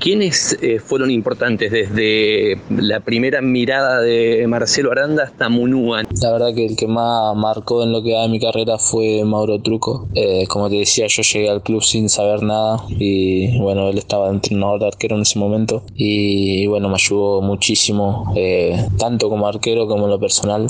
¿Quiénes eh, fueron importantes desde la primera mirada de Marcelo Aranda hasta Munúa? La verdad que el que más marcó en lo que va de mi carrera fue Mauro Truco. Eh, como te decía, yo llegué al club sin saber nada y bueno, él estaba entrenador de arquero en ese momento y, bueno, me ayudó muchísimo, eh, tanto como arquero como en lo personal.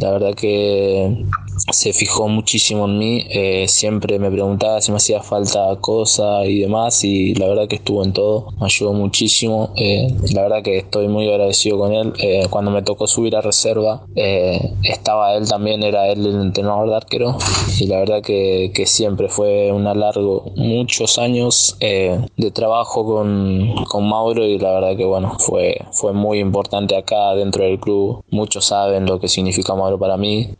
la verdad que se fijó muchísimo en mí, eh, siempre me preguntaba si me hacía falta cosa y demás y la verdad que estuvo en todo, me ayudó muchísimo, eh, la verdad que estoy muy agradecido con él, eh, cuando me tocó subir a reserva estaba él también, era él el entrenador de arquero y la verdad que, que siempre fue un largo, muchos años de trabajo con, con Mauro y la verdad que bueno, fue, fue muy importante acá dentro del club, muchos saben lo que significa Mauro para mí,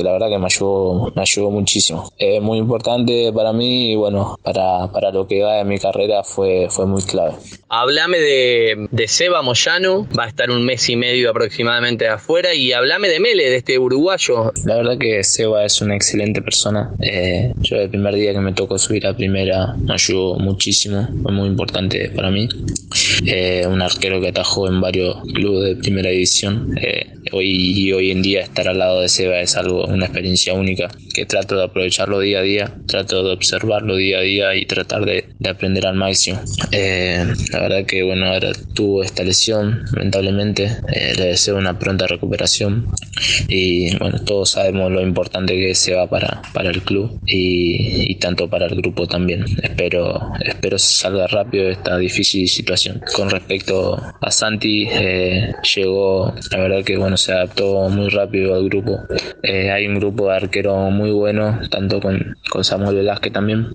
porque la verdad que me ayudó, me ayudó muchísimo. Es muy importante para mí y bueno, para, para lo que va de mi carrera fue, fue muy clave. Hablame de, de, Seba Moyano, va a estar un mes y medio aproximadamente afuera, y hablame de Mele, de este uruguayo. La verdad que Seba es una excelente persona. Eh, yo el primer día que me tocó subir a primera me ayudó muchísimo, fue muy importante para mí. Eh, un arquero que atajó en varios clubes de primera división. Eh, hoy y hoy en día estar al lado de Seba es algo, una experiencia única que trato de aprovecharlo día a día, trato de observarlo día a día y tratar de, de aprender al máximo. La verdad que bueno, ahora tuvo esta lesión, lamentablemente. Eh, le deseo una pronta recuperación. Y bueno, todos sabemos lo importante que se va para, para el club y, y tanto para el grupo también. Espero, espero salga rápido de esta difícil situación. Con respecto a Santi, eh, llegó, la verdad que bueno, se adaptó muy rápido al grupo. Eh, hay un grupo de arqueros muy bueno, tanto con, con Samuel Velázquez también,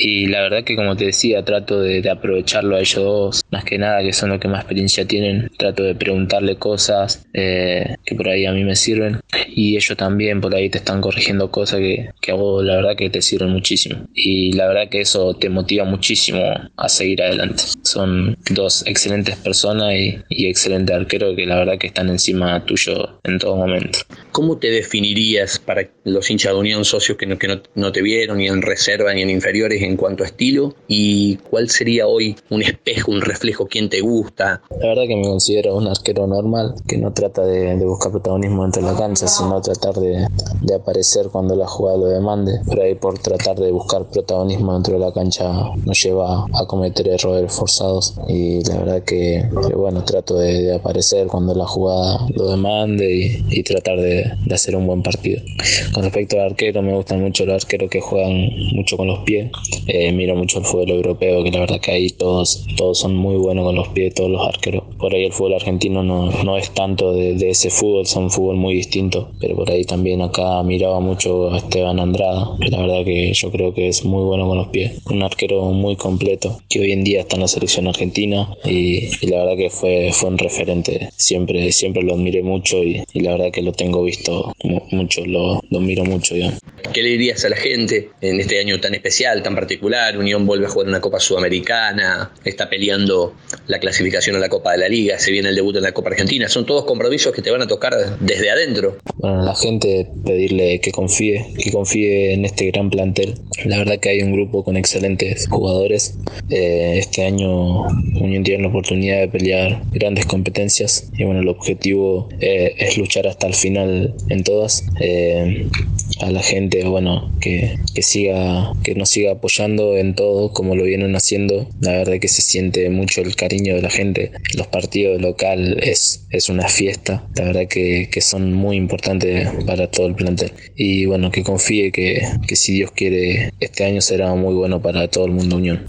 y la verdad que como te decía, trato de, aprovecharlo a ellos dos, más que nada que son los que más experiencia tienen, trato de preguntarle cosas eh, que por ahí a mí me sirven y ellos también por ahí te están corrigiendo cosas que, que a vos la verdad que te sirven muchísimo y la verdad que eso te motiva muchísimo a seguir adelante. Son dos excelentes personas y, y excelentes arqueros que la verdad que están encima tuyo en todo momento. ¿Cómo te definirías para los hinchas de Unión socios que no, que no, no te vieron ni en reserva ni en inferiores en cuanto a estilo? ¿Y cuál sería hoy un espejo, un reflejo, quién te gusta? La verdad que me considero un arquero normal, que no trata de, buscar protagonismo dentro de la cancha, sino tratar de, de, aparecer cuando la jugada lo demande. Pero ahí por tratar de buscar protagonismo dentro de la cancha nos lleva a cometer errores forzados y la verdad que, bueno, trato de, aparecer cuando la jugada lo demande y, y tratar de, de, hacer un buen partido. Con respecto al arquero, me gustan mucho los arqueros que juegan mucho con los pies. Eh, miro mucho el fútbol europeo, que la verdad que ahí todos, todos son muy buenos con los pies, todos los arqueros. Por ahí el fútbol argentino no, no es tanto de, de ese fútbol, son fútbol muy distinto, pero por ahí también acá miraba mucho a Esteban Andrada, que la verdad que yo creo que es muy bueno con los pies. Un arquero muy completo, que hoy en día está en la selección argentina y, y la verdad que fue, fue un referente. Siempre, siempre lo admiré mucho y, y la verdad que lo tengo visto mucho, lo, lo miro mucho. ya ¿Qué le dirías a la gente en este año tan especial, tan particular? Unión vuelve a jugar una Copa Sudamericana, está peleando la clasificación a la Copa de la Liga, se viene el debut en la Copa Argentina. Son todos compromisos que te van a tocar desde adentro. Bueno, a la gente pedirle que confíe, que confíe en este gran plantel. La verdad que hay un grupo con excelentes jugadores. Eh, este año Unión tiene la oportunidad de pelear grandes competencias y bueno, el objetivo eh, es luchar hasta el final en todas. Eh, a la gente, bueno, que, que, siga, que nos siga apoyando en todo como lo vienen haciendo. La verdad que se siente mucho el cariño de la gente. Los partidos local es, es una fiesta. La verdad que, que son muy importantes para todo el plantel. Y bueno, que confíe que, que si Dios quiere, este año será muy bueno para todo el mundo Unión.